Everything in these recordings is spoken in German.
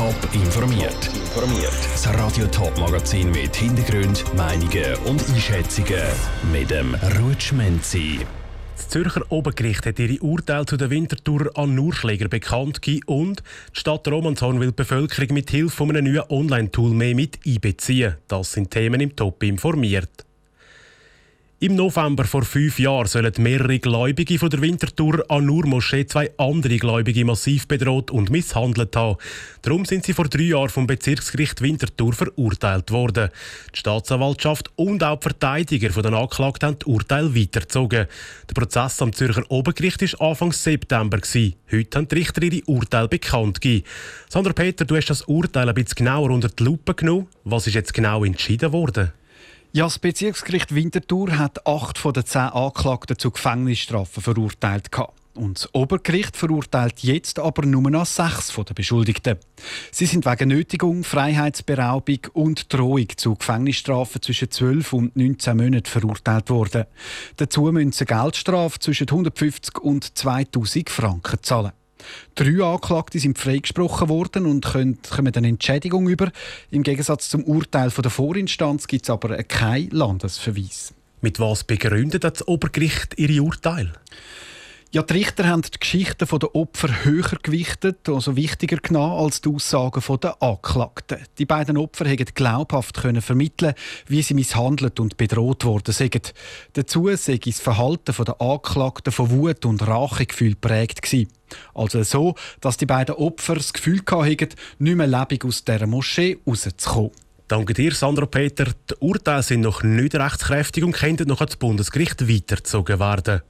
Top informiert. Informiert. Das Radio Top Magazin mit Hintergrund, Meinungen und Einschätzungen mit dem Rutschmenzi. Das Zürcher Obergericht hat ihre Urteile zu der Wintertour an Nurschläger bekannt gegeben und die Stadt Romanshorn will die Bevölkerung mit Hilfe eines neuen Online-Tool mehr mit einbeziehen. Das sind Themen im Top informiert. Im November vor fünf Jahren sollen mehrere Gläubige von der Winterthur an Nur Moschee zwei andere Gläubige massiv bedroht und misshandelt haben. Darum sind sie vor drei Jahren vom Bezirksgericht Winterthur verurteilt worden. Die Staatsanwaltschaft und auch die Verteidiger von den Anklagten haben das Urteil weitergezogen. Der Prozess am Zürcher Obergericht war Anfang September. Heute haben die Richter ihre Urteile bekannt gegeben. Sandra Peter, du hast das Urteil ein bisschen genauer unter die Lupe genommen. Was ist jetzt genau entschieden worden? Ja, das Bezirksgericht Winterthur hat acht von den zehn Anklagten zu Gefängnisstrafen verurteilt. Und das Obergericht verurteilt jetzt aber nur noch sechs von den Beschuldigten. Sie sind wegen Nötigung, Freiheitsberaubung und Drohung zu Gefängnisstrafen zwischen 12 und 19 Monaten verurteilt worden. Dazu müssen sie Geldstrafe zwischen 150 und 2000 Franken zahlen. Drei Anklagte sind freigesprochen worden und können, kommen eine Entschädigung über. Im Gegensatz zum Urteil von der Vorinstanz gibt es aber keinen Landesverweis. Mit was begründet das Obergericht ihre Urteile? Ja, die Richter haben die Geschichten der Opfer höher gewichtet, also wichtiger genommen als die Aussagen der Anklagten. Die beiden Opfer haben glaubhaft können vermitteln, wie sie misshandelt und bedroht worden sind. Dazu sei das Verhalten der Anklagten von Wut und Rachegefühl prägt gewesen. Also so, dass die beiden Opfer das Gefühl hatten, nicht mehr lebendig aus dieser Moschee rauszukommen. Danke dir, Sandro Peter. Die Urteile sind noch nicht rechtskräftig und könnten noch ans Bundesgericht weitergezogen werden.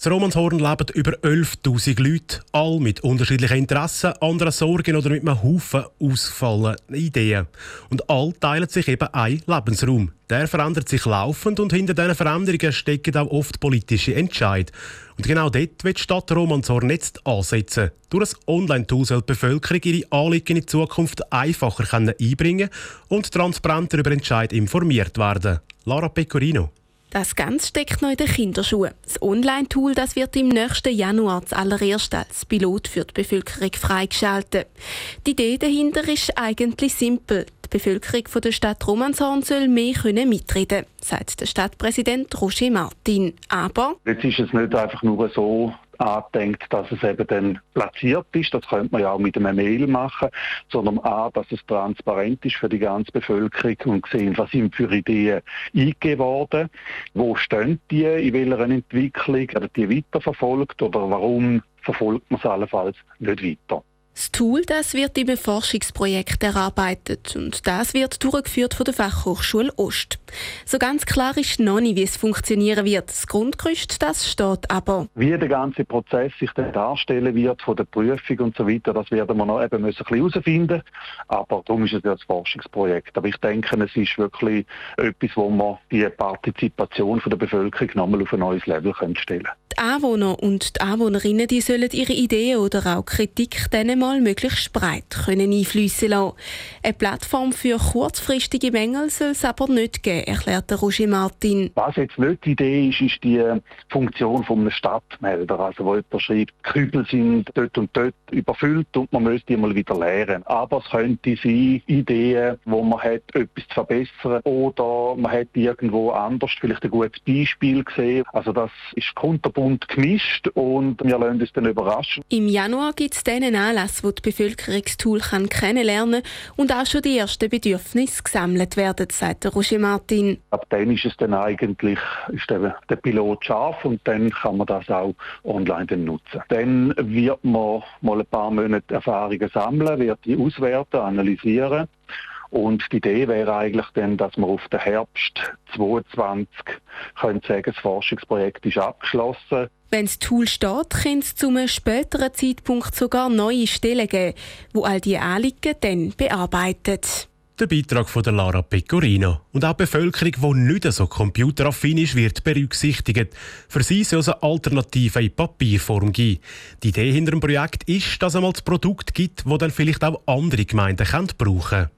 In Romanshorn leben über 11.000 Leute, alle mit unterschiedlichen Interessen, anderen Sorgen oder mit einem Haufen ausgefallenen Ideen. Und alle teilen sich eben einen Lebensraum. Der verändert sich laufend und hinter diesen Veränderungen stecken auch oft politische Entscheidungen. Und genau dort wird die Stadt Romanshorn jetzt ansetzen. Durch ein Online-Tool soll die Bevölkerung ihre Anliegen in Zukunft einfacher einbringen und transparenter über Entscheid informiert werden. Lara Pecorino. Das Ganze steckt noch in den Kinderschuhen. Das Online-Tool das wird im nächsten Januar zuallererst als Pilot für die Bevölkerung freigeschaltet. Die Idee dahinter ist eigentlich simpel. Die Bevölkerung der Stadt Romanshorn soll mehr mitreden können, sagt der Stadtpräsident Roger Martin. Aber jetzt ist es nicht einfach nur so, andenkt, dass es eben dann platziert ist. Das könnte man ja auch mit einem Mail machen, sondern A, dass es transparent ist für die ganze Bevölkerung und sehen, was sind für Ideen eingegeben worden, wo stehen die, in welcher Entwicklung, werden die weiterverfolgt oder warum verfolgt man es allenfalls nicht weiter. Das Tool das wird im Forschungsprojekt erarbeitet und das wird durchgeführt von der Fachhochschule Ost. So ganz klar ist noch nicht, wie es funktionieren wird. Das Grundgerüst das steht aber. Wie der ganze Prozess sich dann darstellen wird von der Prüfung und so weiter, das werden wir noch eben müssen herausfinden. Aber darum ist es ja das Forschungsprojekt. Aber ich denke, es ist wirklich etwas, wo man die Partizipation der Bevölkerung nochmal auf ein neues Level stellen können. Die Anwohner und die Anwohnerinnen die sollen ihre Ideen oder auch Kritik dann mal möglichst breit können einfließen lassen. Eine Plattform für kurzfristige Mängel soll es aber nicht geben, erklärt Roger Martin. Was jetzt nicht die Idee ist, ist die Funktion von einem Stadtmelder. Also wo jemand schreibt, Kübel sind dort und dort überfüllt und man müsste die mal wieder leeren. Aber es könnte sein, Ideen, wo man hat, etwas zu verbessern oder man hat irgendwo anders vielleicht ein gutes Beispiel gesehen. Also das ist kunterbunt bunt gemischt und wir lassen uns dann überraschen. Im Januar gibt es dann einen Anlass, wo die Bevölkerung das Tool kann kennenlernen und auch schon die ersten Bedürfnisse gesammelt werden, sagt Roger Martin. Ab dann ist es dann eigentlich ist der, der Pilot scharf und dann kann man das auch online dann nutzen. Dann wird man mal ein paar Monate Erfahrungen sammeln, wird die auswerten, analysieren und die Idee wäre eigentlich dann, dass wir auf den Herbst 2022 können sagen, das Forschungsprojekt ist abgeschlossen. Wenn das Tool steht, kann es zu einem späteren Zeitpunkt sogar neue Stellen geben, wo all die Anliegen dann bearbeitet. Der Beitrag von der Lara Pecorino. Und auch die Bevölkerung, die nicht so computeraffin ist, wird berücksichtigt. Für sie soll es eine Alternative in Papierform geben. Die Idee hinter dem Projekt ist, dass es einmal das Produkt gibt, das dann vielleicht auch andere Gemeinden brauchen können.